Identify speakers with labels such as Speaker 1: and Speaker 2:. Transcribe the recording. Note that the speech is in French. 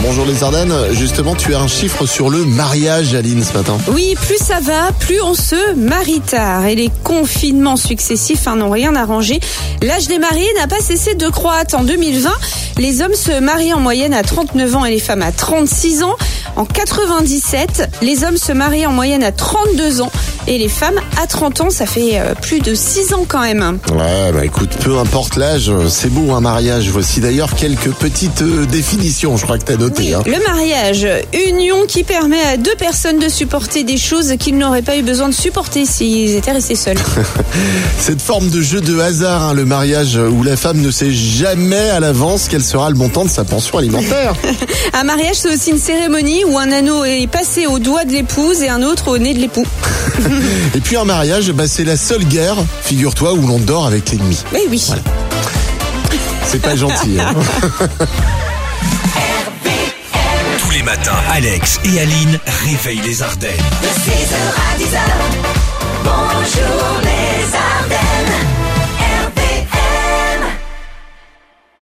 Speaker 1: Bonjour les Ardennes. Justement, tu as un chiffre sur le mariage, Aline, ce matin.
Speaker 2: Oui, plus ça va, plus on se marie tard. Et les confinements successifs hein, n'ont rien arrangé. L'âge des mariés n'a pas cessé de croître. En 2020, les hommes se marient en moyenne à 39 ans et les femmes à 36 ans. En 97, les hommes se marient en moyenne à 32 ans et les femmes à 30 ans. Ça fait euh, plus de 6 ans quand même.
Speaker 1: Ouais, bah écoute, peu importe l'âge, c'est beau un mariage. Voici d'ailleurs quelques petites euh, définitions, je crois que tu as noté. Hein.
Speaker 2: Le mariage, union qui permet à deux personnes de supporter des choses qu'ils n'auraient pas eu besoin de supporter s'ils étaient restés seuls.
Speaker 1: Cette forme de jeu de hasard, hein, le mariage, où la femme ne sait jamais à l'avance quel sera le montant de sa pension alimentaire.
Speaker 2: un mariage, c'est aussi une cérémonie où un anneau est passé au doigt de l'épouse et un autre au nez de l'époux.
Speaker 1: et puis un mariage, bah, c'est la seule guerre, figure-toi, où l'on dort avec l'ennemi.
Speaker 2: Oui, oui.
Speaker 1: C'est pas gentil. Hein.
Speaker 3: Tous les matins, Alex et Aline réveillent les Ardennes.
Speaker 4: De 6h à 10h